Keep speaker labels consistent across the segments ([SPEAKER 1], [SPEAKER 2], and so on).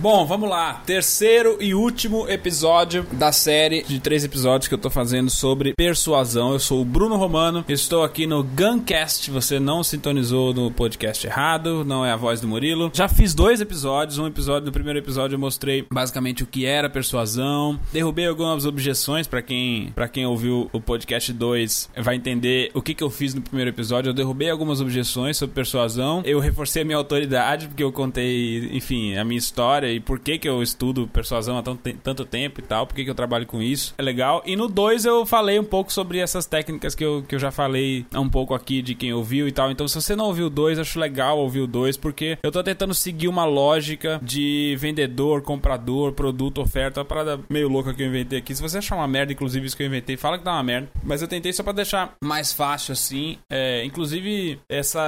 [SPEAKER 1] Bom, vamos lá. Terceiro e último episódio da série de três episódios que eu tô fazendo sobre persuasão. Eu sou o Bruno Romano, estou aqui no Guncast. Você não sintonizou no podcast errado, não é a voz do Murilo. Já fiz dois episódios. Um episódio, no primeiro episódio eu mostrei basicamente o que era persuasão. Derrubei algumas objeções para quem, pra quem ouviu o podcast 2 vai entender o que, que eu fiz no primeiro episódio. Eu derrubei algumas objeções sobre persuasão. Eu reforcei a minha autoridade porque eu contei, enfim, a minha história e por que, que eu estudo persuasão há tanto, tanto tempo e tal, por que, que eu trabalho com isso. É legal. E no 2 eu falei um pouco sobre essas técnicas que eu, que eu já falei um pouco aqui de quem ouviu e tal. Então, se você não ouviu o 2, acho legal ouvir o 2, porque eu tô tentando seguir uma lógica de vendedor, comprador, produto, oferta. Uma parada meio louca que eu inventei aqui. Se você achar uma merda, inclusive, isso que eu inventei, fala que dá uma merda. Mas eu tentei só pra deixar mais fácil assim. É, inclusive, essa,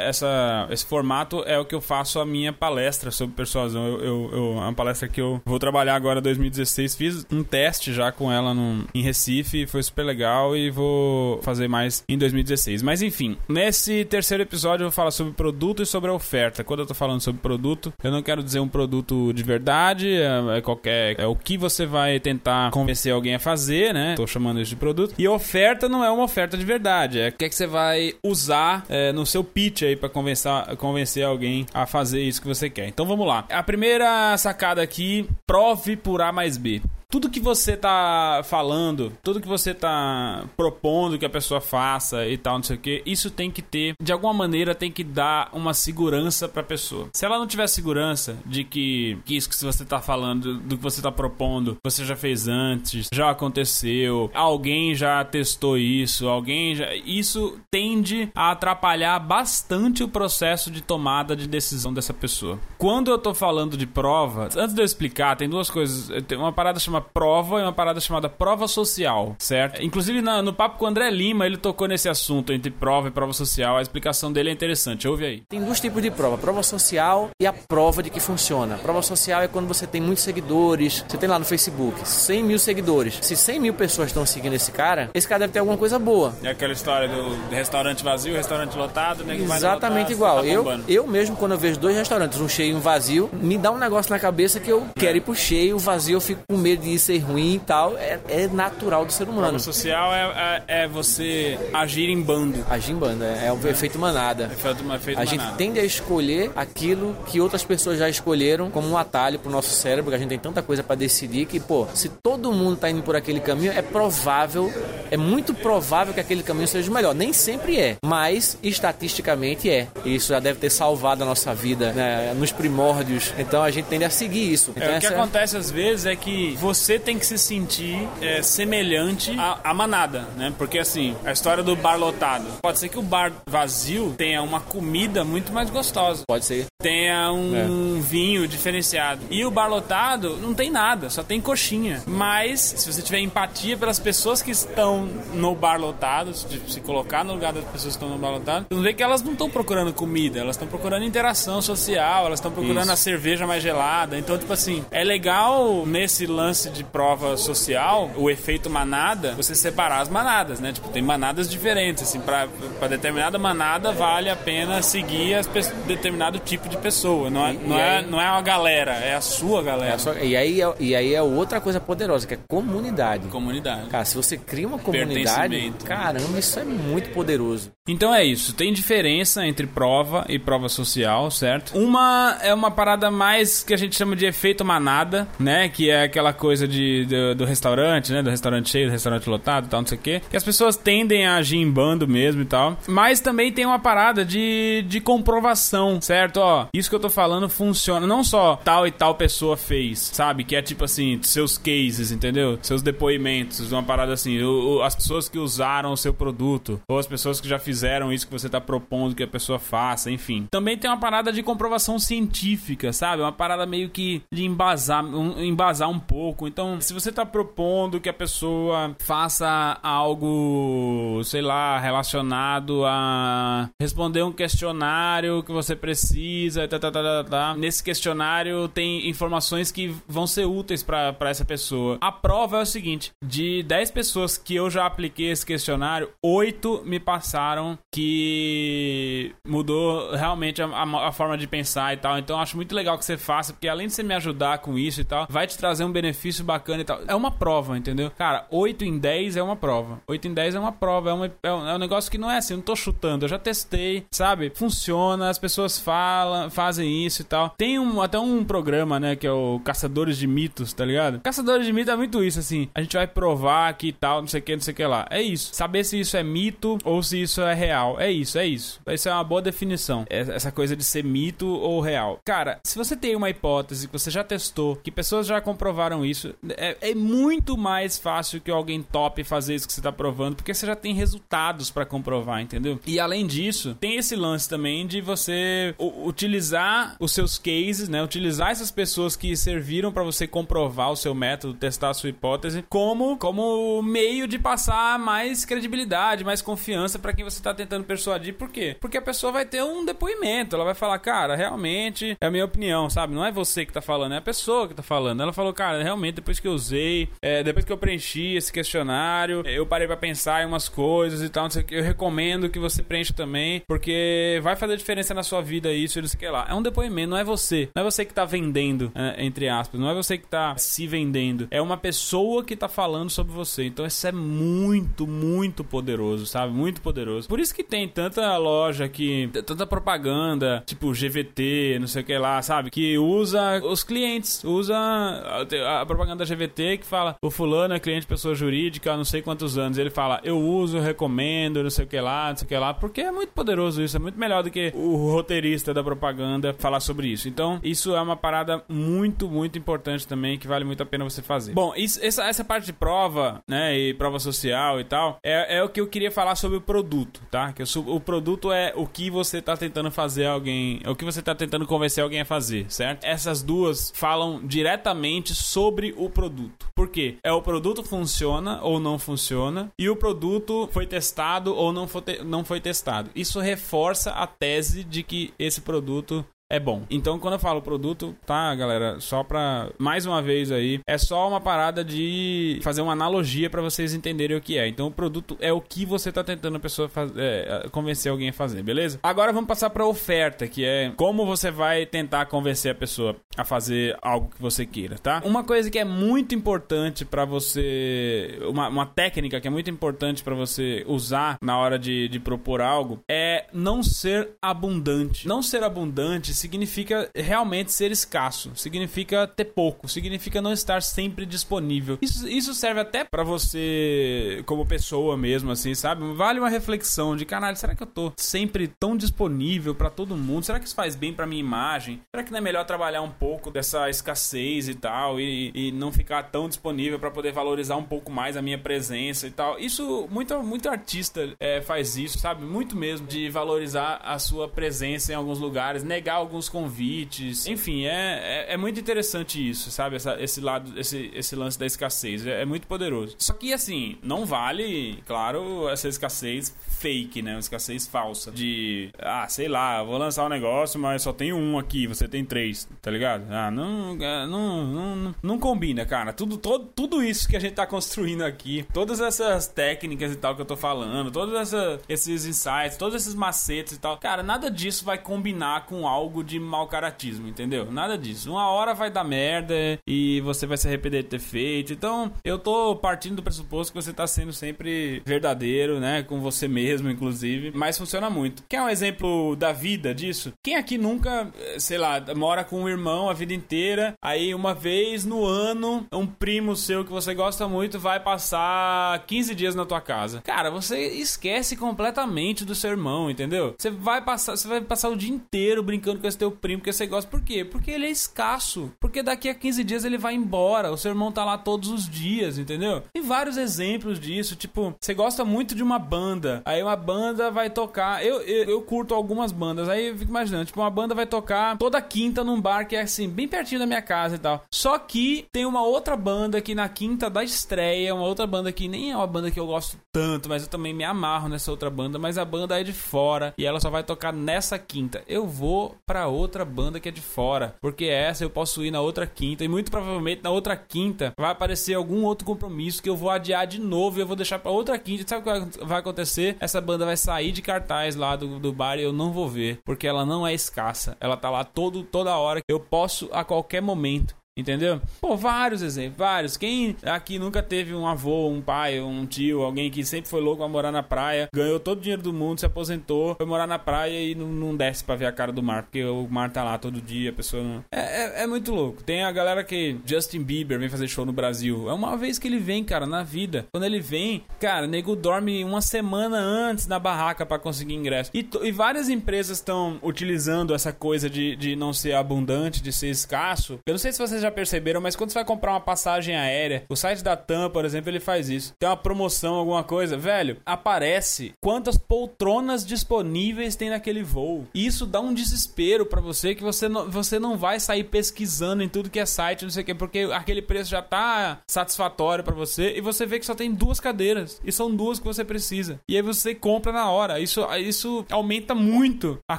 [SPEAKER 1] essa, esse formato é o que eu faço a minha palestra sobre persuasão. Eu, eu eu, é uma palestra que eu vou trabalhar agora em 2016. Fiz um teste já com ela no, em Recife, foi super legal e vou fazer mais em 2016. Mas enfim, nesse terceiro episódio eu vou falar sobre produto e sobre a oferta. Quando eu tô falando sobre produto, eu não quero dizer um produto de verdade, é, é qualquer. É o que você vai tentar convencer alguém a fazer, né? Tô chamando isso de produto. E oferta não é uma oferta de verdade, é o que, é que você vai usar é, no seu pitch aí pra convencer, convencer alguém a fazer isso que você quer. Então vamos lá. A primeira sacada aqui: prove por A mais B tudo que você tá falando, tudo que você tá propondo que a pessoa faça e tal, não sei o que, isso tem que ter, de alguma maneira, tem que dar uma segurança pra pessoa. Se ela não tiver segurança de que, que isso que você tá falando, do que você tá propondo, você já fez antes, já aconteceu, alguém já testou isso, alguém já. Isso tende a atrapalhar bastante o processo de tomada de decisão dessa pessoa. Quando eu tô falando de prova, antes de eu explicar, tem duas coisas. Tem uma parada chamada prova e uma parada chamada prova social, certo? Inclusive na, no papo com o André Lima, ele tocou nesse assunto entre prova e prova social. A explicação dele é interessante. Ouve aí.
[SPEAKER 2] Tem dois tipos de prova: prova social e a prova de que funciona. A prova social é quando você tem muitos seguidores. Você tem lá no Facebook 100 mil seguidores. Se 100 mil pessoas estão seguindo esse cara, esse cara deve ter alguma coisa boa.
[SPEAKER 1] É aquela história do restaurante vazio, restaurante lotado, né?
[SPEAKER 2] Exatamente igual. Tá eu, eu mesmo, quando eu vejo dois restaurantes, um cheio e um vazio, me dá um negócio na cabeça que eu quero ir pro cheio, o vazio eu fico com medo de de ser ruim e tal, é, é natural do ser humano. Prova
[SPEAKER 1] social é, é, é, você agir em bando.
[SPEAKER 2] Agir em bando, é, é o é. efeito manada.
[SPEAKER 1] Efeito, efeito
[SPEAKER 2] a gente tende a escolher aquilo que outras pessoas já escolheram como um atalho pro nosso cérebro, porque a gente tem tanta coisa para decidir que, pô, se todo mundo tá indo por aquele caminho, é provável, é muito provável que aquele caminho seja o melhor. Nem sempre é, mas estatisticamente é. Isso já deve ter salvado a nossa vida né, nos primórdios. Então a gente tende a seguir isso. Então,
[SPEAKER 1] é, o que acontece às vezes é que você você tem que se sentir é, semelhante à, à, manada, né? Porque assim, a história do bar lotado. Pode ser que o bar vazio tenha uma comida muito mais gostosa.
[SPEAKER 2] Pode ser.
[SPEAKER 1] Tenha um é. vinho diferenciado. E o bar lotado não tem nada, só tem coxinha. Mas, se você tiver empatia pelas pessoas que estão no bar lotado, se, se colocar no lugar das pessoas que estão no bar lotado, você vê que elas não estão procurando comida, elas estão procurando interação social, elas estão procurando Isso. a cerveja mais gelada. Então, tipo assim, é legal nesse lance de prova social, o efeito manada, você separar as manadas, né? Tipo, tem manadas diferentes, assim, para determinada manada vale a pena seguir as determinado tipo de pessoa, não é, e, não, e é, aí, não é uma galera, é a sua galera. É
[SPEAKER 2] e, aí, é, e aí é outra coisa poderosa, que é comunidade.
[SPEAKER 1] Comunidade.
[SPEAKER 2] Cara, se você cria uma comunidade, caramba, isso é muito poderoso.
[SPEAKER 1] Então é isso, tem diferença entre prova e prova social, certo? Uma é uma parada mais que a gente chama de efeito manada, né? Que é aquela coisa coisa de, de, do restaurante, né? Do restaurante cheio, do restaurante lotado e tal, não sei o quê. Que as pessoas tendem a agir em bando mesmo e tal. Mas também tem uma parada de, de comprovação, certo? Ó, isso que eu tô falando funciona. Não só tal e tal pessoa fez, sabe? Que é tipo assim, seus cases, entendeu? Seus depoimentos, uma parada assim. O, o, as pessoas que usaram o seu produto, ou as pessoas que já fizeram isso que você tá propondo que a pessoa faça, enfim. Também tem uma parada de comprovação científica, sabe? Uma parada meio que de embasar, um, embasar um pouco então, se você está propondo que a pessoa faça algo, sei lá, relacionado a responder um questionário que você precisa, tá, tá, tá, tá, tá. nesse questionário tem informações que vão ser úteis para essa pessoa. A prova é o seguinte: de 10 pessoas que eu já apliquei esse questionário, oito me passaram que mudou realmente a, a, a, forma de pensar e tal. Então acho muito legal que você faça, porque além de você me ajudar com isso e tal, vai te trazer um benefício bacana e tal. É uma prova, entendeu? Cara, 8 em 10 é uma prova. 8 em 10 é uma prova, é, uma, é, um, é um negócio que não é assim, eu não tô chutando, eu já testei, sabe? Funciona, as pessoas falam, fazem isso e tal. Tem um, até um programa, né, que é o Caçadores de Mitos, tá ligado? Caçadores de Mitos é muito isso, assim. A gente vai provar que tal, não sei o que, não sei o que lá. É isso. Saber se isso é mito ou se isso é real. É isso, é isso. Isso é uma boa definição. É essa coisa de ser mito ou real. Cara, se você tem uma hipótese que você já testou, que pessoas já comprovaram isso, é, é muito mais fácil que alguém tope fazer isso que você tá provando, porque você já tem resultados para comprovar, entendeu? E além disso, tem esse lance também de você utilizar os seus cases, né? Utilizar essas pessoas que serviram para você comprovar o seu método, testar a sua hipótese, como, como meio de passar mais credibilidade, mais confiança para quem você tá tentando persuadir. Por quê? Porque a pessoa vai ter um depoimento, ela vai falar, cara, realmente é a minha opinião, sabe? Não é você que tá falando, é a pessoa que tá falando. Ela falou, cara, realmente depois que eu usei, é, depois que eu preenchi esse questionário, eu parei para pensar em umas coisas e tal, que. Eu recomendo que você preencha também, porque vai fazer diferença na sua vida isso, não sei o que lá. É um depoimento, não é você. Não é você que tá vendendo, é, entre aspas. Não é você que tá se vendendo. É uma pessoa que tá falando sobre você. Então isso é muito, muito poderoso, sabe? Muito poderoso. Por isso que tem tanta loja aqui, tanta propaganda, tipo GVT, não sei o que lá, sabe? Que usa os clientes, usa a, a propaganda da GVT que fala o fulano é cliente pessoa jurídica há não sei quantos anos. Ele fala, eu uso, recomendo, não sei o que lá, não sei o que lá, porque é muito poderoso isso, é muito melhor do que o roteirista da propaganda falar sobre isso. Então, isso é uma parada muito, muito importante também, que vale muito a pena você fazer. Bom, isso, essa, essa parte de prova, né, e prova social e tal, é, é o que eu queria falar sobre o produto, tá? Que o, o produto é o que você tá tentando fazer alguém, é o que você tá tentando convencer alguém a fazer, certo? Essas duas falam diretamente sobre o produto. Por quê? É o produto funciona ou não funciona e o produto foi testado ou não foi, não foi testado. Isso reforça a tese de que esse produto é bom. Então, quando eu falo produto, tá, galera, só pra mais uma vez aí, é só uma parada de fazer uma analogia para vocês entenderem o que é. Então, o produto é o que você tá tentando a pessoa fazer, é, convencer alguém a fazer, beleza? Agora vamos passar pra oferta, que é como você vai tentar convencer a pessoa a fazer algo que você queira, tá? Uma coisa que é muito importante para você, uma, uma, técnica que é muito importante para você usar na hora de, de propor algo é não ser abundante. Não ser abundante significa realmente ser escasso, significa ter pouco, significa não estar sempre disponível. Isso, isso serve até para você, como pessoa mesmo, assim, sabe? Vale uma reflexão de caralho, será que eu tô sempre tão disponível para todo mundo? Será que isso faz bem para minha imagem? Será que não é melhor trabalhar um pouco dessa escassez e tal e, e não ficar tão disponível para poder valorizar um pouco mais a minha presença e tal? Isso, muito, muito artista é, faz isso, sabe? Muito mesmo, de valorizar a sua presença em alguns lugares, negar alguns convites. Enfim, é, é, é muito interessante isso, sabe? Essa, esse lado, esse, esse lance da escassez. É, é, muito poderoso. Só que, assim, não vale, claro, essa escassez fake, né? Uma escassez falsa. De, ah, sei lá, vou lançar um negócio, mas só tem um aqui, você tem três, tá ligado? Ah, não, é, não, não, não combina, cara. Tudo, todo, tudo isso que a gente tá construindo aqui, todas essas técnicas e tal que eu tô falando, todos esses insights, todos esses macetes e tal, cara, nada disso vai combinar com algo algo de mau caratismo, entendeu? Nada disso. Uma hora vai dar merda e você vai se arrepender de ter feito. Então, eu tô partindo do pressuposto que você tá sendo sempre verdadeiro, né? Com você mesmo, inclusive. Mas funciona muito. Quer um exemplo da vida disso? Quem aqui nunca, sei lá, mora com um irmão a vida inteira, aí uma vez no ano, um primo seu que você gosta muito vai passar 15 dias na tua casa. Cara, você esquece completamente do seu irmão, entendeu? Você vai passar, você vai passar o dia inteiro brincando com esse teu primo que você gosta. Por quê? Porque ele é escasso. Porque daqui a 15 dias ele vai embora. O seu irmão tá lá todos os dias, entendeu? Tem vários exemplos disso. Tipo, você gosta muito de uma banda. Aí uma banda vai tocar. Eu, eu, eu curto algumas bandas. Aí eu fico imaginando, tipo, uma banda vai tocar toda quinta num bar que é assim, bem pertinho da minha casa e tal. Só que tem uma outra banda que na quinta da estreia, uma outra banda que nem é uma banda que eu gosto tanto, mas eu também me amarro nessa outra banda. Mas a banda é de fora e ela só vai tocar nessa quinta. Eu vou pra outra banda que é de fora. Porque essa eu posso ir na outra quinta. E muito provavelmente na outra quinta vai aparecer algum outro compromisso que eu vou adiar de novo e eu vou deixar pra outra quinta. Sabe o que vai acontecer? Essa banda vai sair de cartaz lá do, do bar e eu não vou ver. Porque ela não é escassa. Ela tá lá todo, toda hora. Eu posso a qualquer momento Entendeu? Pô, vários exemplos, vários. Quem aqui nunca teve um avô, um pai, um tio, alguém que sempre foi louco a morar na praia, ganhou todo o dinheiro do mundo, se aposentou, foi morar na praia e não, não desce pra ver a cara do mar, porque o mar tá lá todo dia, a pessoa não. É, é, é, muito louco. Tem a galera que. Justin Bieber vem fazer show no Brasil. É uma vez que ele vem, cara, na vida. Quando ele vem, cara, nego dorme uma semana antes na barraca para conseguir ingresso. E, e várias empresas estão utilizando essa coisa de, de não ser abundante, de ser escasso. Eu não sei se vocês já já perceberam, mas quando você vai comprar uma passagem aérea, o site da TAM, por exemplo, ele faz isso. Tem uma promoção, alguma coisa, velho, aparece quantas poltronas disponíveis tem naquele voo. E isso dá um desespero para você que você não, você não vai sair pesquisando em tudo que é site, não sei o que, porque aquele preço já tá satisfatório para você e você vê que só tem duas cadeiras e são duas que você precisa. E aí você compra na hora. Isso, isso aumenta muito a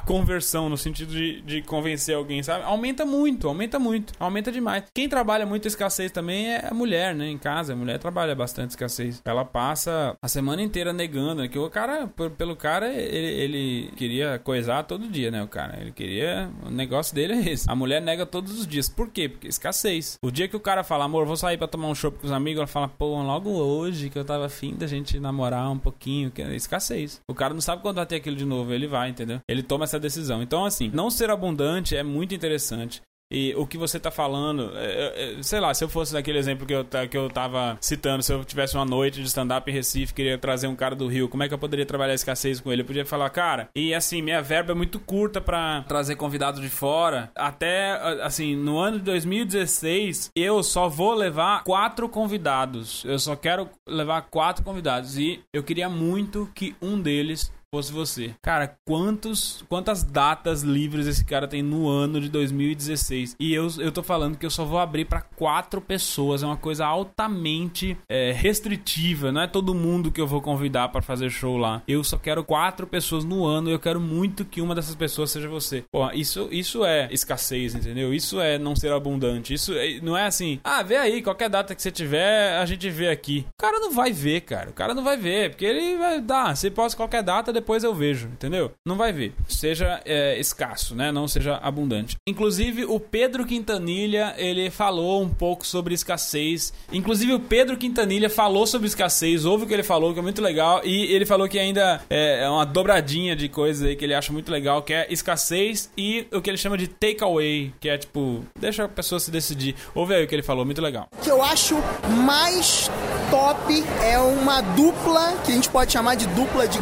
[SPEAKER 1] conversão no sentido de, de convencer alguém, sabe? Aumenta muito, aumenta muito, aumenta demais. Quem trabalha muito escassez também é a mulher, né? Em casa, a mulher trabalha bastante escassez. Ela passa a semana inteira negando, né? Que o cara, pelo cara, ele, ele queria coisar todo dia, né? O cara, ele queria. O negócio dele é esse. A mulher nega todos os dias. Por quê? Porque escassez. O dia que o cara fala, amor, vou sair pra tomar um chopp com os amigos, ela fala, pô, logo hoje que eu tava afim da gente namorar um pouquinho, que é escassez. O cara não sabe quando vai ter aquilo de novo, ele vai, entendeu? Ele toma essa decisão. Então, assim, não ser abundante é muito interessante. E o que você está falando, é, é, sei lá, se eu fosse naquele exemplo que eu, que eu tava citando, se eu tivesse uma noite de stand-up em Recife, queria trazer um cara do Rio, como é que eu poderia trabalhar escassez com ele? Eu podia falar, cara, e assim, minha verba é muito curta para trazer convidados de fora. Até, assim, no ano de 2016, eu só vou levar quatro convidados. Eu só quero levar quatro convidados. E eu queria muito que um deles fosse você. Cara, quantos, quantas datas livres esse cara tem no ano de 2016? E eu, eu tô falando que eu só vou abrir para quatro pessoas. É uma coisa altamente é, restritiva. Não é todo mundo que eu vou convidar para fazer show lá. Eu só quero quatro pessoas no ano. Eu quero muito que uma dessas pessoas seja você. Pô, isso, isso é escassez, entendeu? Isso é não ser abundante. Isso é, não é assim, ah, vê aí, qualquer data que você tiver, a gente vê aqui. O cara não vai ver, cara. O cara não vai ver, porque ele vai dar. Você posta qualquer data, depois eu vejo, entendeu? Não vai ver. Seja é, escasso, né? Não seja abundante. Inclusive, o Pedro Quintanilha, ele falou um pouco sobre escassez. Inclusive, o Pedro Quintanilha falou sobre escassez, ouve o que ele falou, que é muito legal. E ele falou que ainda é, é uma dobradinha de coisas aí que ele acha muito legal, que é escassez e o que ele chama de takeaway, que é tipo, deixa a pessoa se decidir. Ouve aí o que ele falou, muito legal.
[SPEAKER 3] O que eu acho mais top é uma dupla, que a gente pode chamar de dupla de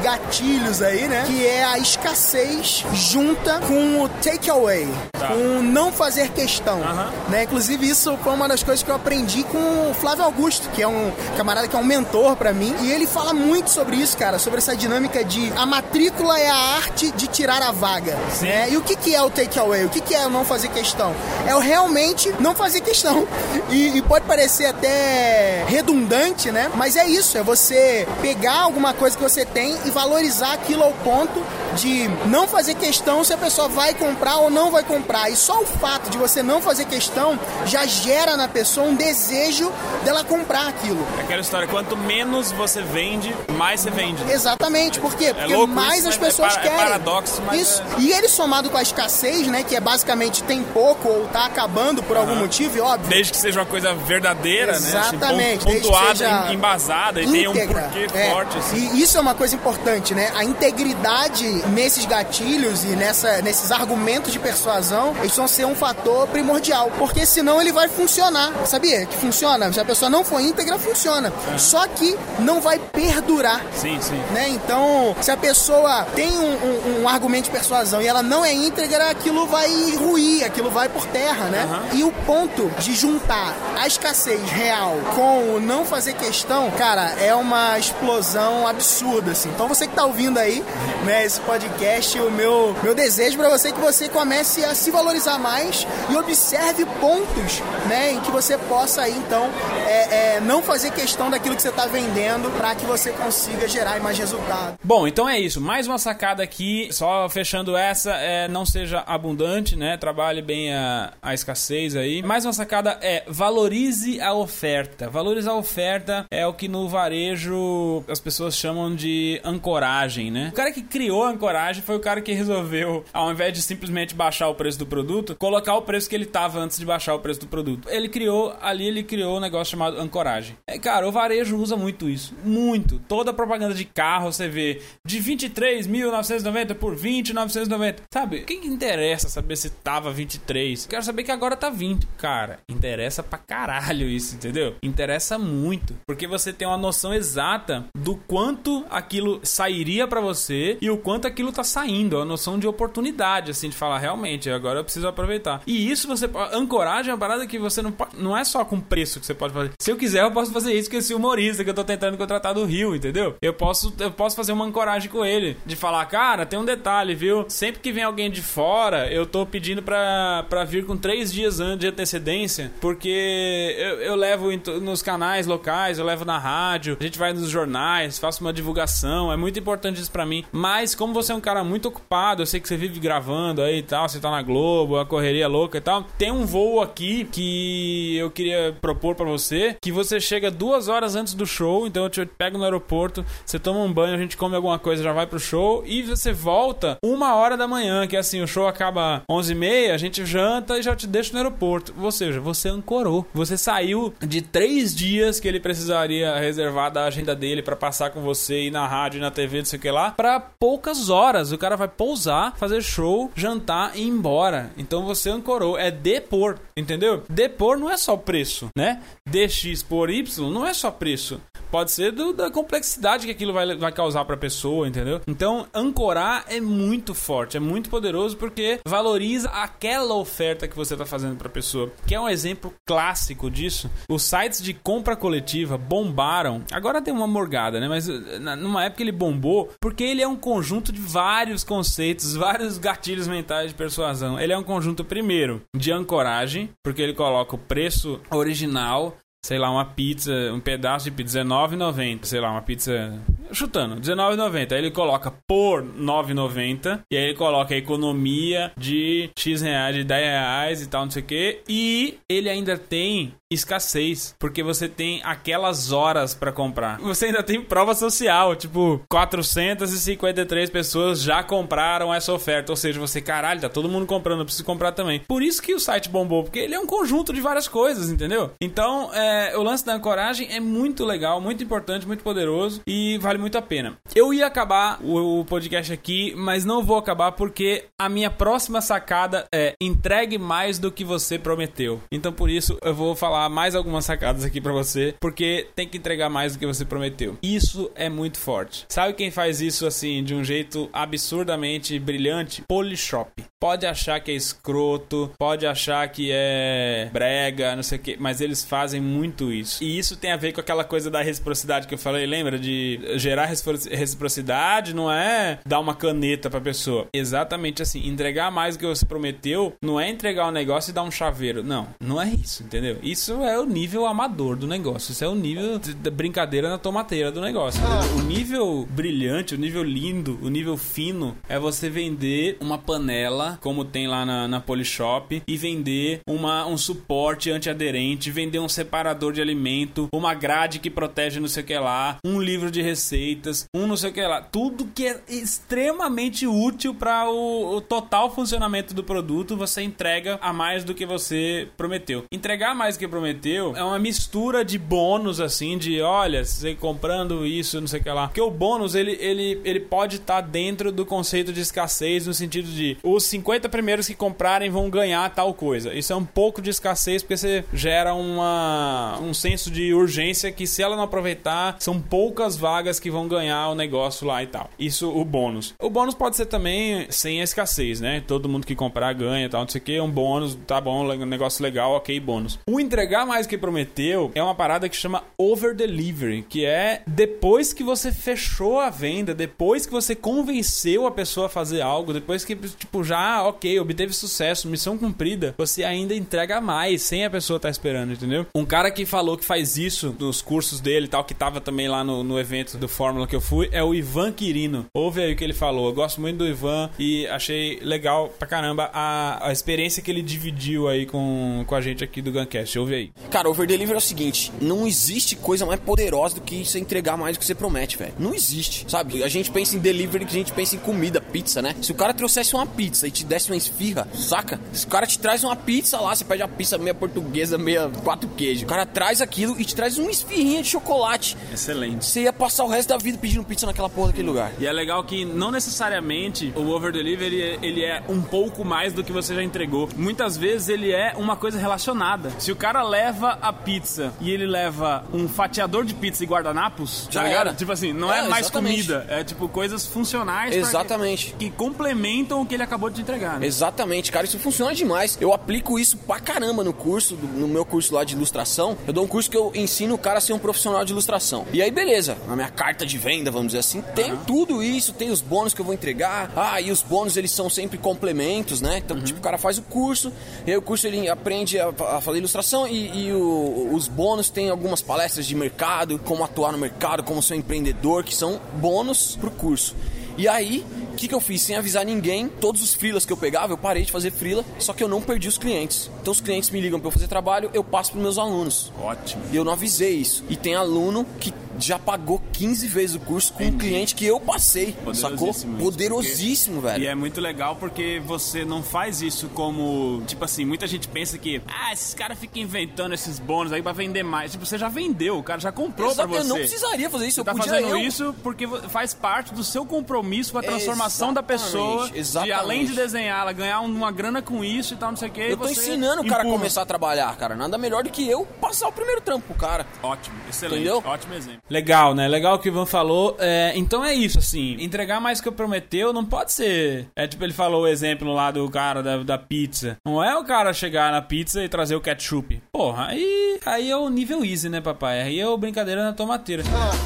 [SPEAKER 3] gatilhos aí, né? Que é a escassez junta com o takeaway, tá. com não fazer questão, né? Inclusive isso foi uma das coisas que eu aprendi com o Flávio Augusto, que é um camarada que é um mentor para mim, e ele fala muito sobre isso, cara, sobre essa dinâmica de a matrícula é a arte de tirar a vaga, Sim. né? E o que que é o takeaway? O que que é o não fazer questão? É o realmente não fazer questão. E, e pode parecer até redundante, né? Mas é isso, é você pegar alguma coisa que você tem e valorizar aquilo ao ponto de não fazer questão se a pessoa vai comprar ou não vai comprar. E só o fato de você não fazer questão já gera na pessoa um desejo dela comprar aquilo.
[SPEAKER 1] É aquela história, quanto menos você vende, mais você vende.
[SPEAKER 3] Exatamente, por quê? É Porque é mais isso, as pessoas é, querem. É
[SPEAKER 1] paradoxo, mas isso.
[SPEAKER 3] É... E ele somado com a escassez, né, que é basicamente tem pouco ou tá acabando por algum motivo, óbvio.
[SPEAKER 1] Desde que seja uma coisa verdadeira,
[SPEAKER 3] Exatamente,
[SPEAKER 1] né? Assim, pontuada, embasada
[SPEAKER 3] íntegra.
[SPEAKER 1] e tenha um porquê
[SPEAKER 3] é.
[SPEAKER 1] forte. Assim.
[SPEAKER 3] E isso é uma coisa importante, né? A integridade nesses gatilhos e nessa, nesses argumentos de persuasão, eles vão ser um fator primordial, porque senão ele vai funcionar. Sabia que funciona? Se a pessoa não for íntegra, funciona. É. Só que não vai perdurar.
[SPEAKER 1] Sim, sim.
[SPEAKER 3] Né? Então, se a pessoa tem um, um, um argumento de persuasão e ela não é íntegra, aquilo vai ruir, aquilo vai por terra, né? Uhum. E o ponto de juntar a escassez real com o não fazer questão, cara, é uma explosão absurda, assim. Então você que tá ouvindo aí, né, esse podcast, o meu, meu desejo para você é que você comece a se valorizar mais e observe pontos, né, em que você possa aí, então, é, é, não fazer questão daquilo que você está vendendo para que você consiga gerar mais resultado.
[SPEAKER 1] Bom, então é isso. Mais uma sacada aqui, só fechando essa, é não seja abundante, né? Trabalhe bem a, a escassez aí. Mais uma sacada é valorize a oferta. Valorizar a oferta é o que no varejo as pessoas chamam de ancoragem, né? O cara que criou a ancoragem foi o cara que resolveu, ao invés de simplesmente baixar o preço do produto, colocar o preço que ele tava antes de baixar o preço do produto. Ele criou, ali ele criou um negócio chamado ancoragem. É, cara, o varejo usa muito isso. Muito. Toda propaganda de carro você vê de 23.990 por 20.990. Sabe? Quem que interessa saber se tava 23? Quero saber que agora tá 20. Cara, interessa pra caralho isso, entendeu? Interessa muito. Porque você tem uma noção exata do quanto aquilo sairia para você e o quanto aquilo tá saindo. A noção de oportunidade, assim, de falar, realmente, agora eu preciso aproveitar. E isso você. Ancoragem é uma parada que você não pode. Não é só com preço que você pode fazer. Se eu quiser, eu posso fazer isso com esse humorista que eu tô tentando contratar do Rio, entendeu? Eu posso, eu posso fazer uma ancoragem com ele. De falar, cara, tem um detalhe, viu? Sempre que vem alguém de fora, eu tô pedindo pra, pra vir com três dias antes de antecedência, porque eu, eu levo nos canais locais, eu levo na rádio, a gente vai nos jornais, faço uma divulgação, é muito importante pra mim. Mas como você é um cara muito ocupado, eu sei que você vive gravando aí e tal, você tá na Globo, a correria louca e tal, tem um voo aqui que eu queria propor para você, que você chega duas horas antes do show, então eu te pego no aeroporto, você toma um banho, a gente come alguma coisa, já vai pro show e você volta uma hora da manhã, que é assim, o show acaba 11h30, a gente janta e já te deixa no aeroporto. Ou seja, você ancorou. Você saiu de três dias que ele precisaria reservar da agenda dele para passar com você e na rádio e na TV, não sei o que lá, para poucas horas. O cara vai pousar, fazer show, jantar e ir embora. Então você ancorou. É depor, entendeu? Depor não é só preço, né? DX por Y não é só preço. Pode ser do, da complexidade que aquilo vai, vai causar para a pessoa, entendeu? Então, ancorar é muito forte, é muito poderoso porque valoriza aquela oferta que você está fazendo para a pessoa. Que é um exemplo clássico disso. Os sites de compra coletiva bombaram. Agora tem uma morgada, né? Mas numa época ele bombou porque ele é um conjunto de vários conceitos, vários gatilhos mentais de persuasão. Ele é um conjunto, primeiro, de ancoragem, porque ele coloca o preço original sei lá, uma pizza, um pedaço de pizza, R$19,90. Sei lá, uma pizza. Chutando, R$19,90. Aí ele coloca por R$9,90. E aí ele coloca a economia de X reais, de 10 reais e tal, não sei o que. E ele ainda tem escassez, porque você tem aquelas horas para comprar. Você ainda tem prova social, tipo, 453 pessoas já compraram essa oferta, ou seja, você, caralho, tá todo mundo comprando, eu preciso comprar também. Por isso que o site bombou, porque ele é um conjunto de várias coisas, entendeu? Então, é, o lance da ancoragem é muito legal, muito importante, muito poderoso e vale muito a pena. Eu ia acabar o, o podcast aqui, mas não vou acabar porque a minha próxima sacada é entregue mais do que você prometeu. Então, por isso, eu vou falar falar mais algumas sacadas aqui para você, porque tem que entregar mais do que você prometeu. Isso é muito forte. Sabe quem faz isso assim de um jeito absurdamente brilhante? Polishop. Pode achar que é escroto, pode achar que é brega, não sei o que, mas eles fazem muito isso. E isso tem a ver com aquela coisa da reciprocidade que eu falei, lembra? De gerar reciprocidade não é dar uma caneta pra pessoa. Exatamente assim, entregar mais do que você prometeu não é entregar o um negócio e dar um chaveiro. Não, não é isso, entendeu? Isso isso é o nível amador do negócio. Isso é o nível da brincadeira na tomateira do negócio. O nível brilhante, o nível lindo, o nível fino é você vender uma panela, como tem lá na, na Polishop, e vender uma, um suporte antiaderente, vender um separador de alimento, uma grade que protege não sei o que lá, um livro de receitas, um não sei o que lá. Tudo que é extremamente útil para o, o total funcionamento do produto, você entrega a mais do que você prometeu. Entregar mais do que prometeu é uma mistura de bônus, assim, de olha, você comprando isso, não sei o que lá. Porque o bônus, ele, ele, ele pode estar tá dentro do conceito de escassez, no sentido de os 50 primeiros que comprarem vão ganhar tal coisa. Isso é um pouco de escassez, porque você gera uma, um senso de urgência que se ela não aproveitar, são poucas vagas que vão ganhar o negócio lá e tal. Isso, o bônus. O bônus pode ser também sem a escassez, né? Todo mundo que comprar ganha tal, não sei o que, é um bônus, tá bom, negócio legal, ok, bônus. O entregar mais do que prometeu é uma parada que chama over delivery, que é depois que você fechou a venda, depois que você convenceu a pessoa a fazer algo, depois que, tipo, já, ok, obteve sucesso, missão cumprida, você ainda entrega mais sem a pessoa estar tá esperando, entendeu? Um cara que falou que faz isso nos cursos dele e tal, que tava também lá no, no evento do Fórmula que eu fui, é o Ivan Quirino. Ouve aí o que ele falou. Eu gosto muito do Ivan e achei legal pra caramba a, a experiência que ele dividiu aí com, com a gente aqui do Guncast. Ouve aí.
[SPEAKER 4] Cara, over delivery é o seguinte: não existe coisa mais poderosa do que você entregar mais do que você promete, velho. Não existe, sabe? A gente pensa em delivery, que a gente pensa em comida, pizza, né? Se o cara trouxesse uma pizza e te desse uma esfirra, saca? Se o cara te traz uma pizza lá, você pede a pizza meia portuguesa, meia quatro queijos. O cara traz aquilo e te traz uma esfirrinha de chocolate.
[SPEAKER 1] Excelente.
[SPEAKER 4] Você ia passar o resto da vida pedindo pizza naquela porra daquele lugar.
[SPEAKER 1] E é legal que não necessariamente o over delivery ele é um pouco mais do que você já entregou. Muitas vezes ele é uma coisa relacionada. Se o cara leva a pizza e ele leva um fatiador de pizza e guardanapos,
[SPEAKER 4] Já
[SPEAKER 1] tá ligado? Tipo assim, não é,
[SPEAKER 4] É,
[SPEAKER 1] mais
[SPEAKER 4] exatamente.
[SPEAKER 1] comida, é tipo coisas funcionais
[SPEAKER 4] Exatamente.
[SPEAKER 1] que complementam o que ele acabou de entregar. Né?
[SPEAKER 4] Exatamente, cara, isso funciona demais. Eu aplico isso pra caramba no curso, no meu curso lá de ilustração. Eu dou um curso que eu ensino o cara a ser um profissional de ilustração. E aí, beleza, na minha carta de venda, vamos dizer assim, tem tudo isso, tem os bônus que eu vou entregar. Ah, e os bônus eles são sempre complementos, né? Então, tipo, o cara faz o curso, e aí o curso ele aprende a, a fazer ilustração e, e o- os bônus tem algumas palestras de mercado, como atuar no mercado, como ser um empreendedor, que são bônus pro curso. E aí, o que, que eu fiz? Sem avisar ninguém, todos os freelas que eu pegava, eu parei de fazer freela, só que eu não perdi os clientes. Então os clientes me ligam pra eu fazer trabalho, eu passo pros meus alunos.
[SPEAKER 1] Ótimo.
[SPEAKER 4] E eu não avisei isso. E tem aluno que já pagou 15 vezes o curso com um cliente que eu passei. Sacou?
[SPEAKER 1] Poderosíssimo
[SPEAKER 4] Poderosíssimo, velho.
[SPEAKER 1] E é muito legal porque você não faz isso como. Tipo assim, muita gente pensa que. Ah, esses caras ficam inventando esses bônus aí pra vender mais. Tipo, você já vendeu, o cara já comprou
[SPEAKER 4] Exato,
[SPEAKER 1] pra
[SPEAKER 4] eu
[SPEAKER 1] você.
[SPEAKER 4] não precisaria fazer isso,
[SPEAKER 1] Você
[SPEAKER 4] eu
[SPEAKER 1] tá fazendo
[SPEAKER 4] eu.
[SPEAKER 1] isso porque faz parte do seu compromisso com a transformação da pessoa. De
[SPEAKER 4] exatamente.
[SPEAKER 1] além de desenhar, ela ganhar uma grana com isso e tal, não sei o que.
[SPEAKER 4] Eu tô ensinando o cara a
[SPEAKER 1] empurra.
[SPEAKER 4] começar a trabalhar, cara. Nada melhor do que eu passar o primeiro trampo pro cara.
[SPEAKER 1] Ótimo, excelente.
[SPEAKER 4] Entendeu?
[SPEAKER 1] Ótimo exemplo. Legal, né? Legal o que o Ivan falou. É, então é isso, assim. Entregar mais que eu prometeu não pode ser. É tipo, ele falou o exemplo lá do cara da, da pizza. Não é o cara chegar na pizza e trazer o ketchup. Porra, aí, aí é o nível easy, né, papai? Aí é o brincadeira na tomateira.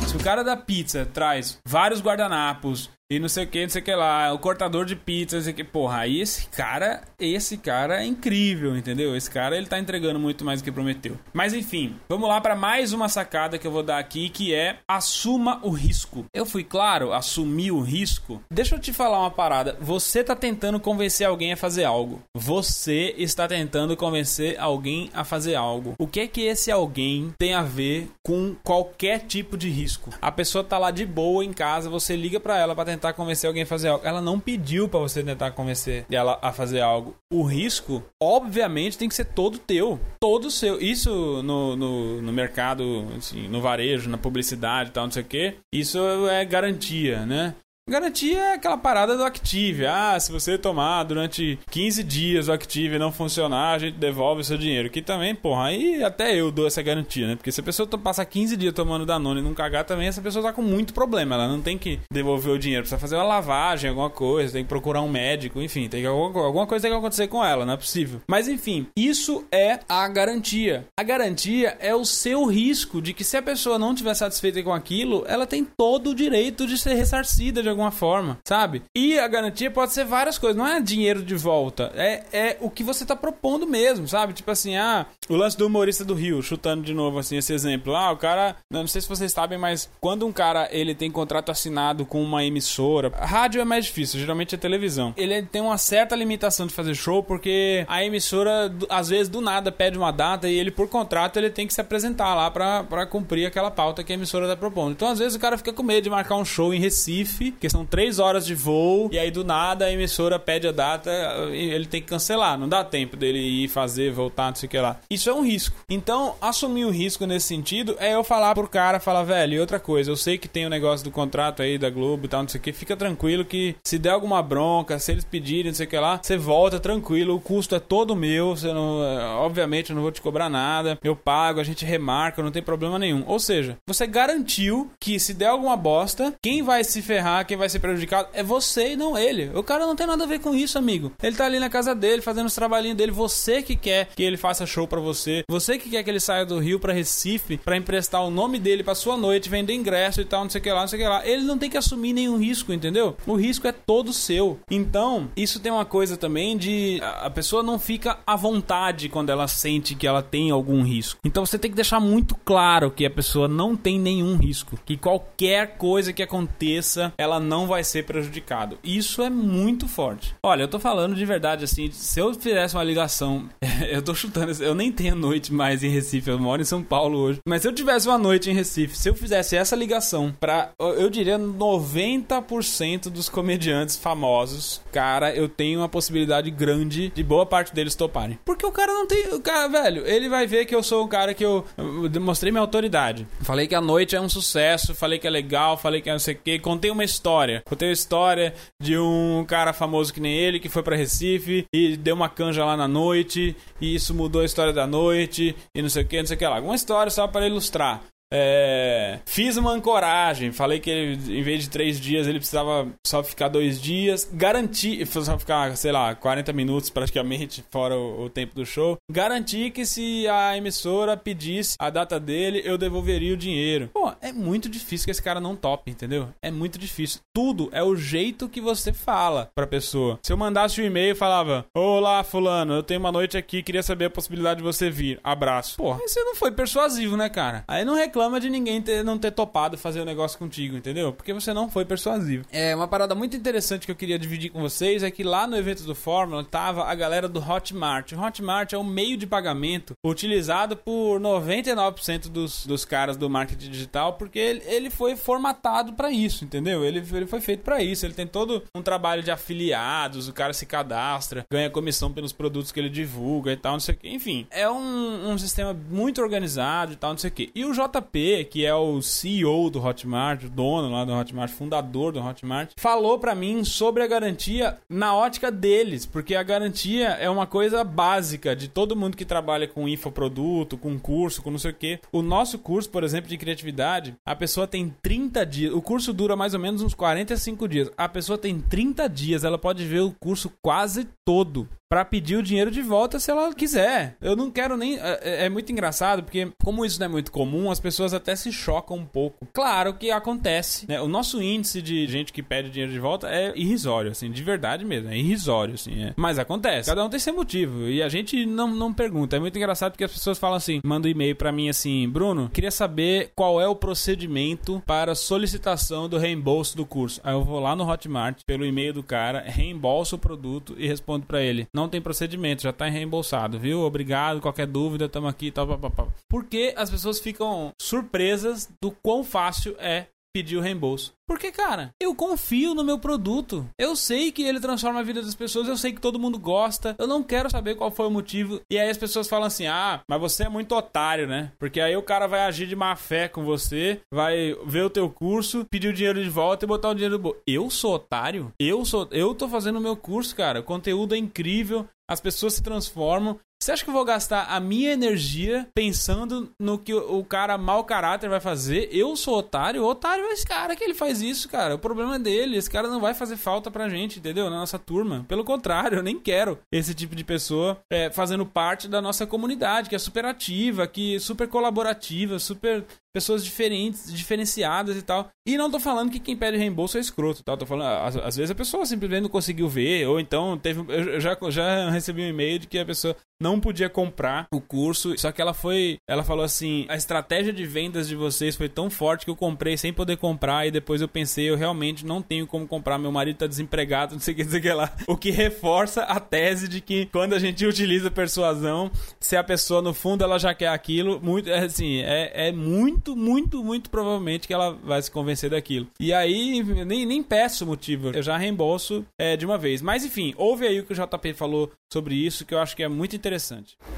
[SPEAKER 1] Se o cara da pizza traz vários guardanapos. E não sei o que, não sei o que lá, o cortador de pizza, não sei o que. Porra, aí esse cara, esse cara é incrível, entendeu? Esse cara, ele tá entregando muito mais do que prometeu. Mas enfim, vamos lá pra mais uma sacada que eu vou dar aqui, que é assuma o risco. Eu fui claro, assumir o risco. Deixa eu te falar uma parada. Você tá tentando convencer alguém a fazer algo. Você está tentando convencer alguém a fazer algo. O que é que esse alguém tem a ver com qualquer tipo de risco? A pessoa tá lá de boa em casa, você liga pra ela pra tentar convencer alguém a fazer algo. Ela não pediu pra você tentar convencer ela a fazer algo. O risco, obviamente, tem que ser todo teu. Todo seu. Isso no, no, no mercado, assim, no varejo, na publicidade e tal, não sei o que. Isso é garantia, né? Garantia é aquela parada do Active. Ah, se você tomar durante 15 dias o Active e não funcionar, a gente devolve o seu dinheiro. Que também, porra, aí até eu dou essa garantia, né? Porque se a pessoa passar 15 dias tomando Danone e não cagar também, essa pessoa tá com muito problema. Ela não tem que devolver o dinheiro. Precisa fazer uma lavagem, alguma coisa, tem que procurar um médico, enfim, tem que, alguma, alguma coisa tem que acontecer com ela, não é possível. Mas enfim, isso é a garantia. A garantia é o seu risco de que se a pessoa não estiver satisfeita com aquilo, ela tem todo o direito de ser ressarcida de alguma forma, sabe? E a garantia pode ser várias coisas, não é dinheiro de volta, é, é o que você tá propondo mesmo, sabe? Tipo assim, ah, o lance do humorista do Rio, chutando de novo assim esse exemplo. Ah, o cara, não sei se vocês sabem, mas quando um cara ele tem contrato assinado com uma emissora, rádio é mais difícil, geralmente é televisão. Ele tem uma certa limitação de fazer show porque a emissora às vezes do nada pede uma data e ele por contrato ele tem que se apresentar lá pra cumprir aquela pauta que a emissora tá propondo. Então às vezes o cara fica com medo de marcar um show em Recife, que são três horas de voo, e aí do nada a emissora pede a data ele tem que cancelar. Não dá tempo dele ir fazer, voltar, não sei o que lá. Isso é um risco. Então, assumir o risco nesse sentido é eu falar pro cara, falar, velho, e outra coisa, eu sei que tem o negócio do contrato aí da Globo e tal, não sei o que, fica tranquilo que se der alguma bronca, se eles pedirem, não sei o que lá, você volta tranquilo, o custo é todo meu, você não, obviamente eu não vou te cobrar nada, eu pago, a gente remarca, não tem problema nenhum. Ou seja, você garantiu que se der alguma bosta, quem vai se ferrar, quem vai ser prejudicado é você e não ele. O cara não tem nada a ver com isso, amigo. Ele tá ali na casa dele, fazendo os trabalhinhos dele. Você que quer que ele faça show para você. Você que quer que ele saia do Rio para Recife para emprestar o nome dele pra sua noite, vender ingresso e tal, não sei o que lá, não sei o que lá. Ele não tem que assumir nenhum risco, entendeu? O risco é todo seu. Então, isso tem uma coisa também de a pessoa não fica à vontade quando ela sente que ela tem algum risco. Então você tem que deixar muito claro que a pessoa não tem nenhum risco, que qualquer coisa que aconteça, ela não vai ser prejudicado. Isso é muito forte. Olha, eu tô falando de verdade assim, se eu fizesse uma ligação, eu tô chutando, eu nem tenho noite mais em Recife, eu moro em São Paulo hoje. Mas se eu tivesse uma noite em Recife, se eu fizesse essa ligação para eu diria 90% dos comediantes famosos, cara, eu tenho uma possibilidade grande de boa parte deles toparem. Porque o cara não tem, o cara, velho, ele vai ver que eu sou um cara que eu, eu demonstrei minha autoridade. Falei que a noite é um sucesso, falei que é legal, falei que é não sei o que, contei uma história. Contei uma história de um cara famoso que nem ele que foi para Recife e deu uma canja lá na noite e isso mudou a história da noite e não sei o que, não sei o que lá. Uma história só para ilustrar. É, fiz uma ancoragem. Falei que ele, em vez de três dias, ele precisava só ficar dois dias. Garanti, só ficar, sei lá, 40 minutos praticamente, fora o, o, tempo do show. Garanti que se a emissora pedisse a data dele, eu devolveria o dinheiro. Pô, é muito difícil que esse cara não tope, entendeu? É muito difícil. Tudo é o jeito que você fala pra pessoa. Se eu mandasse um e-mail e falava: Olá, Fulano, eu tenho uma noite aqui, queria saber a possibilidade de você vir. Abraço. Pô, aí você não foi persuasivo, né, cara? Aí não reclama reclama de ninguém ter, não ter topado fazer o um negócio contigo, entendeu? Porque você não foi persuasivo. É uma parada muito interessante que eu queria dividir com vocês é que lá no evento do Fórmula tava a galera do Hotmart. Hotmart é um meio de pagamento utilizado por 99% dos, dos caras do marketing digital porque ele, ele foi formatado para isso, entendeu? Ele, ele foi feito para isso. Ele tem todo um trabalho de afiliados, o cara se cadastra, ganha comissão pelos produtos que ele divulga e tal, não sei o que. Enfim, é um, um sistema muito organizado e tal, não sei o que. E o JP que é o CEO do Hotmart, o dono lá do Hotmart, fundador do Hotmart, falou para mim sobre a garantia na ótica deles, porque a garantia é uma coisa básica de todo mundo que trabalha com infoproduto, com curso, com não sei o que. O nosso curso, por exemplo, de criatividade, a pessoa tem 30 dias. O curso dura mais ou menos uns 45 dias. A pessoa tem 30 dias, ela pode ver o curso quase todo para pedir o dinheiro de volta se ela quiser. Eu não quero nem. É, é, é, muito engraçado porque, como isso não é muito comum, as pessoas até se chocam um pouco. Claro que acontece. Né? O nosso índice de gente que pede dinheiro de volta é irrisório, assim, de verdade mesmo. É irrisório, assim. É. Mas acontece. Cada um tem seu motivo. E a gente não, não pergunta. É muito engraçado porque as pessoas falam assim: manda um e-mail para mim assim, Bruno, queria saber qual é o procedimento para solicitação do reembolso do curso. Aí eu vou lá no Hotmart, pelo e-mail do cara, reembolso o produto e respondo para ele. Não não tem procedimento, já tá reembolsado, viu? Obrigado, qualquer dúvida, estamos aqui tal, papapá. Porque as pessoas ficam surpresas do quão fácil é pedir o reembolso. Porque, cara, eu confio no meu produto. Eu sei que ele transforma a vida das pessoas, eu sei que todo mundo gosta. Eu não quero saber qual foi o motivo. E aí as pessoas falam assim: "Ah, mas você é muito otário, né?" Porque aí o cara vai agir de má fé com você, vai ver o teu curso, pedir o dinheiro de volta e botar o dinheiro no bolso. Eu sou otário? Eu sou, eu tô fazendo o meu curso, cara. O conteúdo é incrível as pessoas se transformam. Você acha que eu vou gastar a minha energia pensando no que o cara mau caráter vai fazer? Eu sou otário? O otário é esse cara que ele faz isso, cara. O problema é dele. Esse cara não vai fazer falta pra gente, entendeu? Na nossa turma. Pelo contrário, eu nem quero esse tipo de pessoa é, fazendo parte da nossa comunidade, que é super ativa, que é super colaborativa, super pessoas diferentes, diferenciadas e tal. E não tô falando que quem pede reembolso é escroto, tá? Tô falando, às, às vezes a pessoa simplesmente não conseguiu ver, ou então teve. Eu já, já recebi um e-mail de que a pessoa não podia comprar o curso, só que ela foi. Ela falou assim: a estratégia de vendas de vocês foi tão forte que eu comprei sem poder comprar, e depois eu pensei, eu realmente não tenho como comprar, meu marido tá desempregado, não sei o que, não sei o que lá. O que reforça a tese de que quando a gente utiliza persuasão, se a pessoa no fundo ela já quer aquilo, muito, é assim, é, é muito muito, muito, muito provavelmente que ela vai se convencer daquilo. E aí, nem, nem peço motivo, eu já reembolso é, de uma vez. Mas enfim, ouve aí o que o JP falou sobre isso, que eu acho que é muito interessante.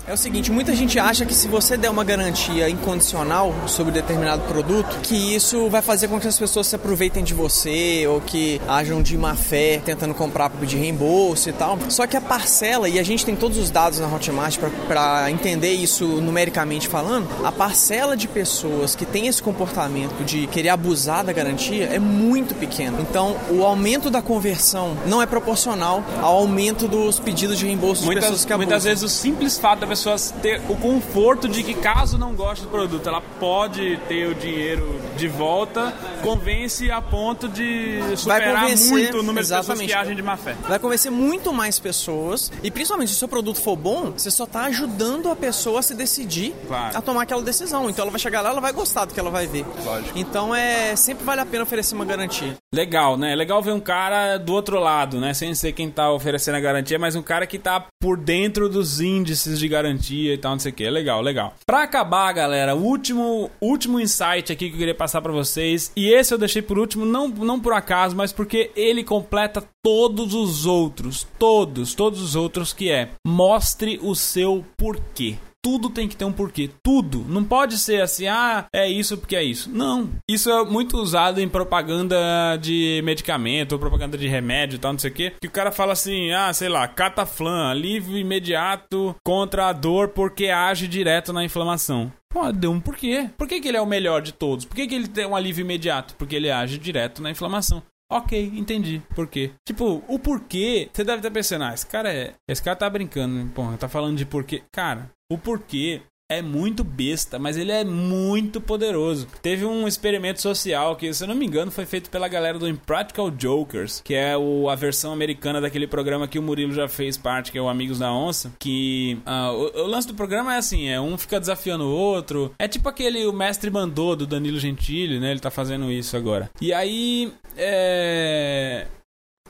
[SPEAKER 5] É o seguinte, muita gente acha que se você der uma garantia incondicional sobre determinado produto, que isso vai fazer com que as pessoas se aproveitem de você, ou que hajam de má fé tentando comprar de reembolso e tal. Só que a parcela, e a gente tem todos os dados na Hotmart para entender isso numericamente falando, a parcela de pessoas que têm esse comportamento de querer abusar da garantia é muito pequeno. Então, o aumento da conversão não é proporcional ao aumento dos pedidos de reembolso de
[SPEAKER 1] Muitas,
[SPEAKER 5] pessoas que abusam.
[SPEAKER 1] muitas vezes simples fato da pessoa ter o conforto de que caso não goste do produto, ela pode ter o dinheiro de volta, convence a ponto de superar muito o número de pessoas que agem de má fé.
[SPEAKER 5] Vai convencer muito mais pessoas e principalmente se o seu produto for bom, você só tá ajudando a pessoa a se decidir
[SPEAKER 1] Claro.
[SPEAKER 5] a tomar aquela decisão. Então ela vai chegar lá, ela vai gostar do que ela vai ver.
[SPEAKER 1] Lógico.
[SPEAKER 5] Então é sempre vale a pena oferecer uma garantia.
[SPEAKER 1] Legal, né? Legal ver um cara do outro lado, né? Sem ser quem tá oferecendo a garantia, mas um cara que tá por dentro dos índices de garantia e tal, não sei o que. Legal, legal. Pra acabar, galera, o último, último insight aqui que eu queria passar pra vocês, e esse eu deixei por último, não, não por acaso, mas porque ele completa todos os outros, todos, todos os outros, que é mostre o seu porquê. Tudo tem que ter um porquê. Tudo. Não pode ser assim, ah, é isso porque é isso. Não. Isso é muito usado em propaganda de medicamento, ou propaganda de remédio e tal, não sei o quê. Que o cara fala assim, ah, sei lá, cataflã, alívio imediato contra a dor porque age direto na inflamação. Pô, deu um porquê. Por que, que ele é o melhor de todos? Por que, que ele tem um alívio imediato? Porque ele age direto na inflamação. Ok, entendi. Por quê? Tipo, o porquê, você deve estar pensando, ah, esse cara é. Esse cara tá brincando, né? Porra, tá falando de porquê. Cara, o porquê é muito besta, mas ele é muito poderoso. Teve um experimento social que, se eu não me engano, foi feito pela galera do Impractical Jokers, que é o, a versão americana daquele programa que o Murilo já fez parte, que é o Amigos da Onça. Que ah, o, o lance do programa é assim: é um fica desafiando o outro. É tipo aquele o mestre mandou do Danilo Gentili, né? Ele tá fazendo isso agora. E aí. É.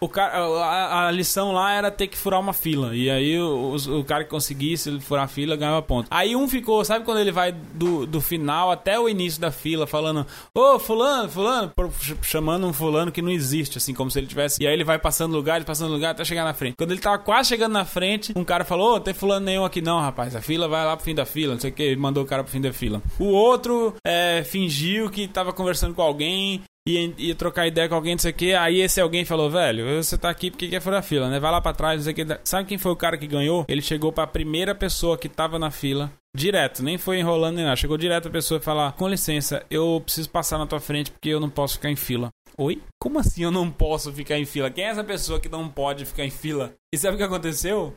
[SPEAKER 1] O cara, a, a lição lá era ter que furar uma fila. E aí o, o- o cara que conseguisse furar a fila ganhava ponto. Aí um ficou, sabe quando ele vai do, do final até o início da fila falando: Ô, fulano, fulano, ch- chamando um fulano que não existe, assim, como se ele tivesse. E aí ele vai passando lugar, ele passando lugar até chegar na frente. Quando ele tava quase chegando na frente, um cara falou: Ô, tem fulano nenhum aqui não, rapaz. A fila vai lá pro fim da fila, não sei o que. Ele mandou o cara pro fim da fila. O outro é, fingiu que tava conversando com alguém ia, ia trocar ideia com alguém, não sei o que. Aí esse alguém falou, velho, você tá aqui porque quer furar a fila, né? Vai lá pra trás, não sei o que. Sabe quem foi o cara que ganhou? Ele chegou pra primeira pessoa que tava na fila. Direto, nem foi enrolando nem nada. Chegou direto a pessoa e falar: Com licença, eu preciso passar na tua frente porque eu não posso ficar em fila. Oi? Como assim eu não posso ficar em fila? Quem é essa pessoa que não pode ficar em fila? E sabe o que aconteceu?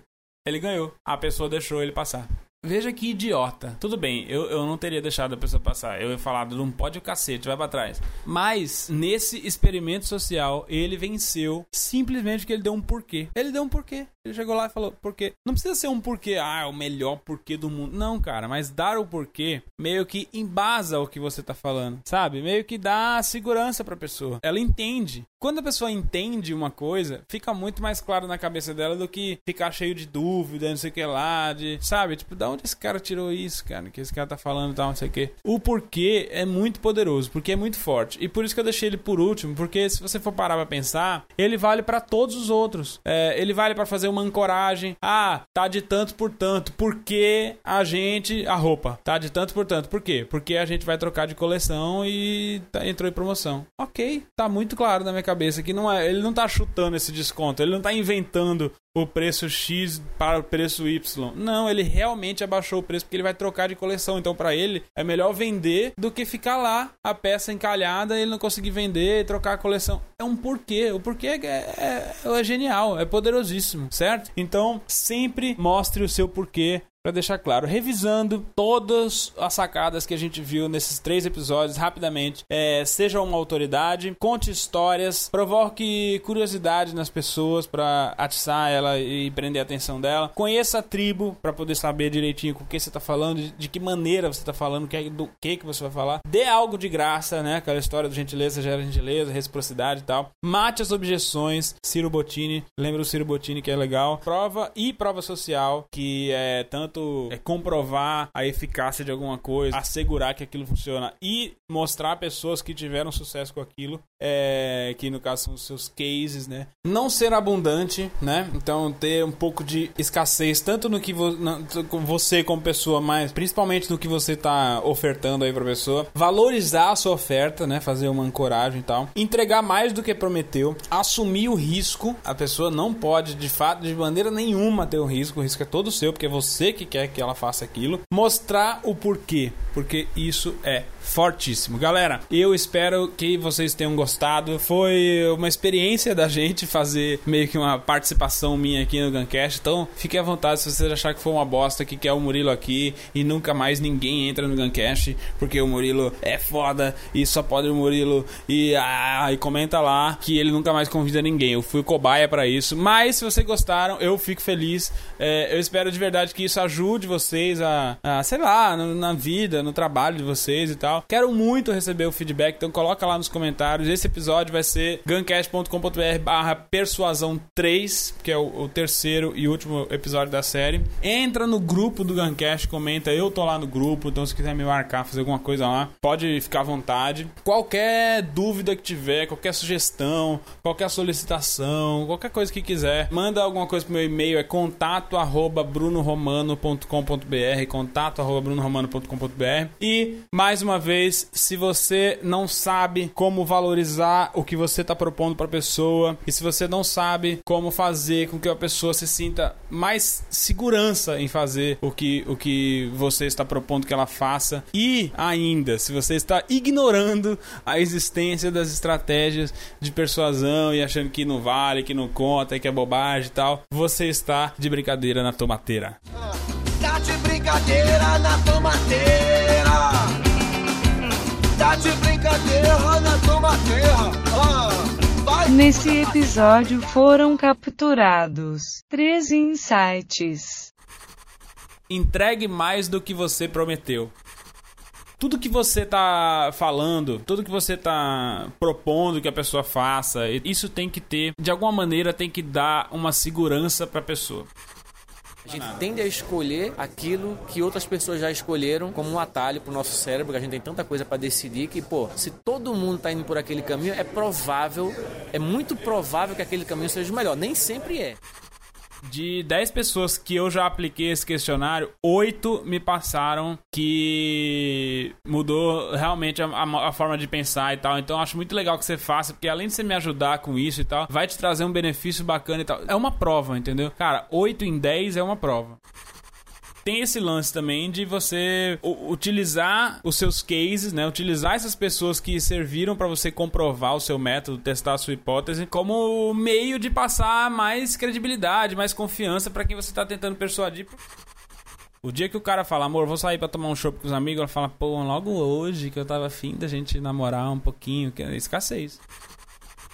[SPEAKER 1] Ele ganhou. A pessoa deixou ele passar. Veja que idiota. Tudo bem, eu, eu não teria deixado a pessoa passar. Eu ia falar, não pode o cacete, vai pra trás. Mas, nesse experimento social, ele venceu simplesmente porque ele deu um porquê. Ele deu um porquê. Ele chegou lá e falou, porquê? Não precisa ser um porquê, ah, é o melhor porquê do mundo. Não, cara, mas dar o porquê meio que embasa o que você tá falando, sabe? Meio que dá segurança pra pessoa. Ela entende. Quando a pessoa entende uma coisa, fica muito mais claro na cabeça dela do que ficar cheio de dúvida, não sei o que lá, de, sabe? Tipo, da onde esse cara tirou isso, cara? Que esse cara tá falando e tal, não sei o que. O porquê é muito poderoso, porque é muito forte. E por isso que eu deixei ele por último, porque se você for parar pra pensar, ele vale pra todos os outros. É, ele vale pra fazer uma ancoragem. Ah, tá de tanto por tanto. Por que a gente. A roupa tá de tanto por tanto. Por quê? Porque a gente vai trocar de coleção e tá- entrou em promoção. Ok, tá muito claro na minha cabeça que não é. Ele não tá chutando esse desconto, ele não tá inventando o preço X para o preço Y. Não, ele realmente abaixou o preço porque ele vai trocar de coleção. Então, para ele, é melhor vender do que ficar lá a peça encalhada e ele não conseguir vender e trocar a coleção. É um porquê. O porquê é, é, é genial, é poderosíssimo, certo? Então, sempre mostre o seu porquê Pra deixar claro, revisando todas as sacadas que a gente viu nesses três episódios rapidamente. É, seja uma autoridade, conte histórias, provoque curiosidade nas pessoas pra atiçar ela e prender a atenção dela. Conheça a tribo pra poder saber direitinho com o que você tá falando, de, de que maneira você tá falando, que- do que que você vai falar. Dê algo de graça, né? Aquela história do gentileza gera gentileza, reciprocidade e tal. Mate as objeções. Ciro Bottini, lembra o Ciro Bottini que é legal. Prova e prova social, que é tanto é, comprovar a eficácia de alguma coisa, assegurar que aquilo funciona e mostrar pessoas que tiveram sucesso com aquilo, é, que no caso são os seus cases, né? Não ser abundante, né? Então ter um pouco de escassez, tanto no que vo na- você como pessoa, mas principalmente no que você tá ofertando aí pra pessoa. Valorizar a sua oferta, né? Fazer uma ancoragem e tal. Entregar mais do que prometeu. Assumir o risco. A pessoa não pode, de fato, de maneira nenhuma ter o risco. O risco é todo seu, porque é você que quer que ela faça aquilo. Mostrar o porquê. porque isso é fortíssimo. Galera, eu espero que vocês tenham gostado. Foi uma experiência da gente fazer meio que uma participação minha aqui no Guncast. Então, fique à vontade se vocês acharem que foi uma bosta que quer o Murilo aqui e nunca mais ninguém entra no Guncast, porque o Murilo é foda e só pode o Murilo e, ah, e comenta lá que ele nunca mais convida ninguém. Eu fui cobaia para isso. Mas se vocês gostaram, eu fico feliz. É, eu espero de verdade que isso ajude vocês a, a sei lá, na, na vida, no trabalho de vocês e tal. Quero muito receber o feedback, então coloca lá nos comentários. Esse episódio vai ser guncast.com.br barra persuasão 3, que é o, o, terceiro e último episódio da série. Entra no grupo do Guncast, comenta, eu tô lá no grupo, então se quiser me marcar, fazer alguma coisa lá, pode ficar à vontade. Qualquer dúvida que tiver, qualquer sugestão, qualquer solicitação, qualquer coisa que quiser, manda alguma coisa pro meu e-mail, é contato arroba brunoromano.com.br contato arroba brunoromano.com.br e, mais uma vez, se você não sabe como valorizar o que você está propondo para a pessoa e se você não sabe como fazer com que a pessoa se sinta mais segurança em fazer o que, o que você está propondo que ela faça e ainda, se você está ignorando a existência das estratégias de persuasão e achando que não vale, que não conta, que é bobagem e tal, você está de brincadeira na tomateira. Tá de brincadeira na tomateira.
[SPEAKER 6] Tá de brincadeira na tomateira. Ah, Nesse episódio foram capturados três insights.
[SPEAKER 1] Entregue mais do que você prometeu tudo que você tá falando, tudo que você tá propondo que a pessoa faça, isso tem que ter, de alguma maneira, tem que dar uma segurança para a pessoa.
[SPEAKER 2] A gente tende a escolher aquilo que outras pessoas já escolheram como um atalho pro nosso cérebro, que a gente tem tanta coisa para decidir que, pô, se todo mundo tá indo por aquele caminho, é provável, é muito provável que aquele caminho seja o melhor. Nem sempre é.
[SPEAKER 1] De 10 pessoas que eu já apliquei esse questionário, 8 me passaram que mudou realmente a, a, a, forma de pensar e tal. Então acho muito legal que você faça, porque além de você me ajudar com isso e tal, vai te trazer um benefício bacana e tal. É uma prova, entendeu? Cara, 8 em 10 é uma prova tem esse lance também de você utilizar os seus cases, né? Utilizar essas pessoas que serviram para você comprovar o seu método, testar a sua hipótese, como meio de passar mais credibilidade, mais confiança para quem você tá tentando persuadir. O dia que o cara fala, amor, vou sair pra tomar um chopp com os amigos, ela fala, pô, logo hoje que eu tava afim da gente namorar um pouquinho, que é escassez.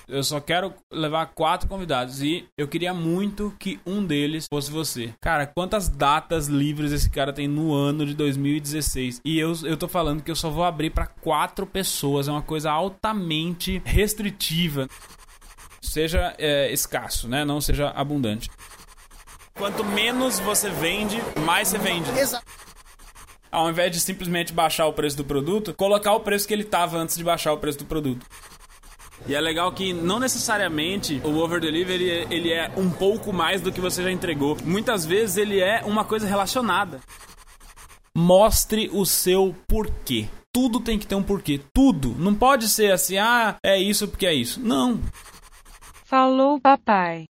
[SPEAKER 1] Eu só quero levar quatro convidados e eu queria muito que um deles fosse você. Cara, quantas datas livres esse cara tem no ano de 2016? E eu, eu tô falando que eu só vou abrir para quatro pessoas. É uma coisa altamente restritiva. Seja é, escasso, né? Não seja abundante. Quanto menos você vende, mais você vende. Exato ao invés de simplesmente baixar o preço do produto, colocar o preço que ele estava antes de baixar o preço do produto. E é legal que não necessariamente o over delivery ele é um pouco mais do que você já entregou. Muitas vezes ele é uma coisa relacionada. Mostre o seu porquê. Tudo tem que ter um porquê. Tudo. Não pode ser assim, ah, é isso porque é isso. Não.
[SPEAKER 6] Falou, papai.